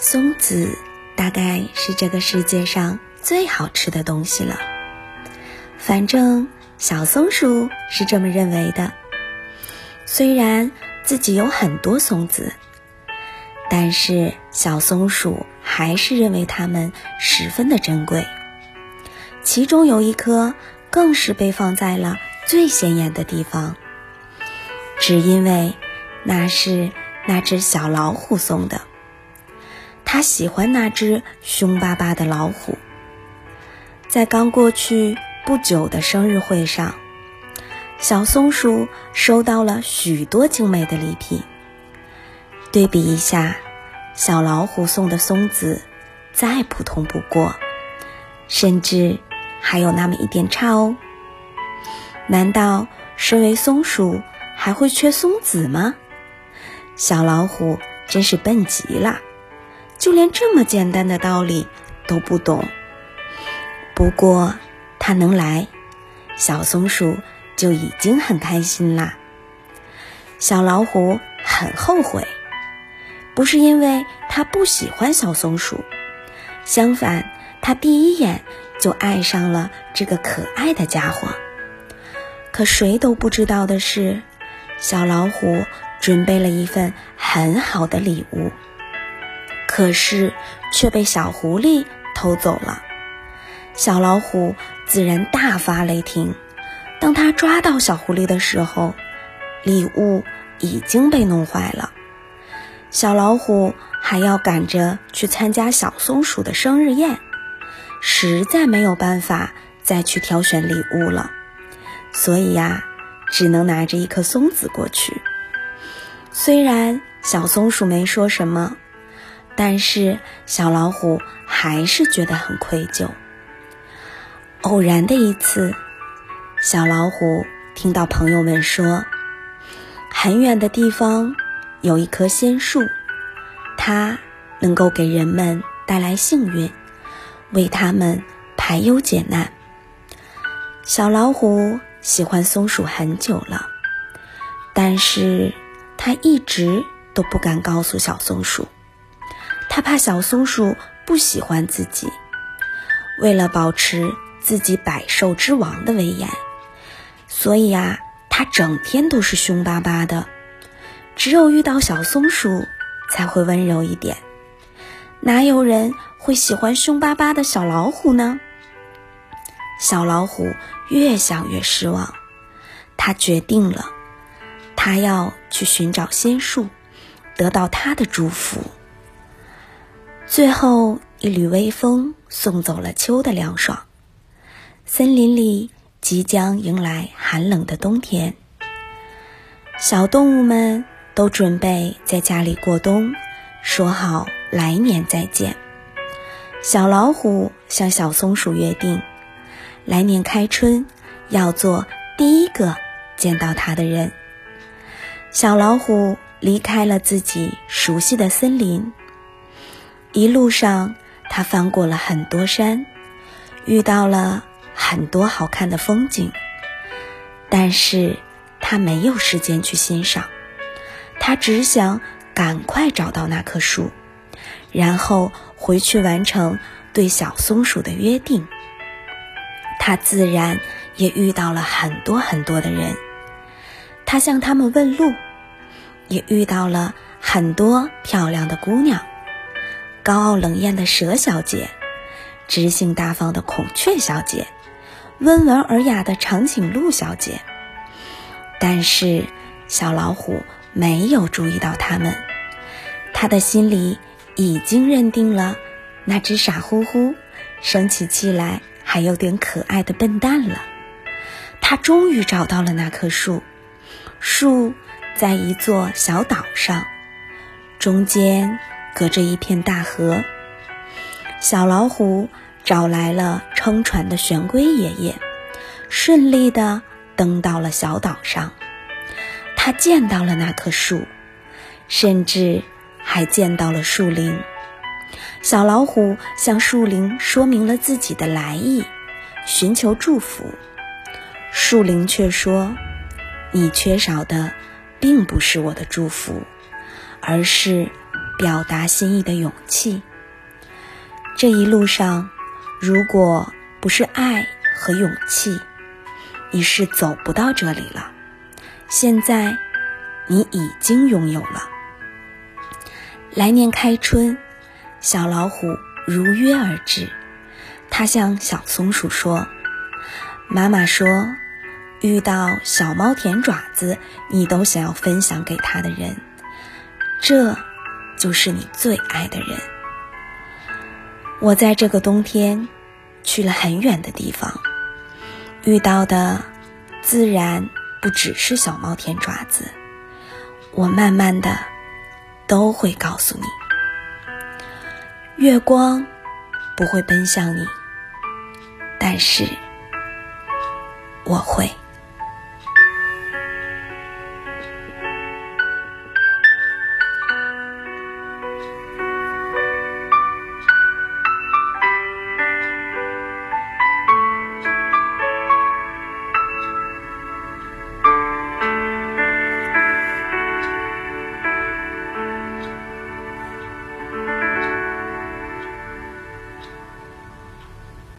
松子大概是这个世界上最好吃的东西了。反正小松鼠是这么认为的。虽然自己有很多松子，但是小松鼠还是认为它们十分的珍贵。其中有一颗更是被放在了最显眼的地方，只因为那是那只小老虎送的。他喜欢那只凶巴巴的老虎。在刚过去不久的生日会上，小松鼠收到了许多精美的礼品。对比一下，小老虎送的松子再普通不过，甚至还有那么一点差哦。难道身为松鼠还会缺松子吗？小老虎真是笨极了。就连这么简单的道理都不懂。不过他能来，小松鼠就已经很开心啦。小老虎很后悔，不是因为他不喜欢小松鼠，相反，他第一眼就爱上了这个可爱的家伙。可谁都不知道的是，小老虎准备了一份很好的礼物。可是却被小狐狸偷走了，小老虎自然大发雷霆。当他抓到小狐狸的时候，礼物已经被弄坏了。小老虎还要赶着去参加小松鼠的生日宴，实在没有办法再去挑选礼物了，所以呀，只能拿着一颗松子过去。虽然小松鼠没说什么。但是小老虎还是觉得很愧疚。偶然的一次，小老虎听到朋友们说，很远的地方有一棵仙树，它能够给人们带来幸运，为他们排忧解难。小老虎喜欢松鼠很久了，但是它一直都不敢告诉小松鼠。他怕小松鼠不喜欢自己，为了保持自己百兽之王的威严，所以啊，他整天都是凶巴巴的。只有遇到小松鼠，才会温柔一点。哪有人会喜欢凶巴巴的小老虎呢？小老虎越想越失望，他决定了，他要去寻找仙树，得到他的祝福。最后一缕微风送走了秋的凉爽，森林里即将迎来寒冷的冬天。小动物们都准备在家里过冬，说好来年再见。小老虎向小松鼠约定，来年开春要做第一个见到它的人。小老虎离开了自己熟悉的森林。一路上，他翻过了很多山，遇到了很多好看的风景，但是他没有时间去欣赏，他只想赶快找到那棵树，然后回去完成对小松鼠的约定。他自然也遇到了很多很多的人，他向他们问路，也遇到了很多漂亮的姑娘。高傲冷艳的蛇小姐，知性大方的孔雀小姐，温文尔雅的长颈鹿小姐。但是小老虎没有注意到他们，他的心里已经认定了那只傻乎乎、生起气来还有点可爱的笨蛋了。他终于找到了那棵树，树在一座小岛上，中间。隔着一片大河，小老虎找来了撑船的玄龟爷爷，顺利地登到了小岛上。他见到了那棵树，甚至还见到了树林。小老虎向树林说明了自己的来意，寻求祝福。树林却说：“你缺少的，并不是我的祝福，而是……”表达心意的勇气。这一路上，如果不是爱和勇气，你是走不到这里了。现在，你已经拥有了。来年开春，小老虎如约而至。他向小松鼠说：“妈妈说，遇到小猫舔爪子，你都想要分享给他的人，这就是你最爱的人。我在这个冬天去了很远的地方，遇到的自然不只是小猫舔爪子。我慢慢的都会告诉你，月光不会奔向你。”但是，我会。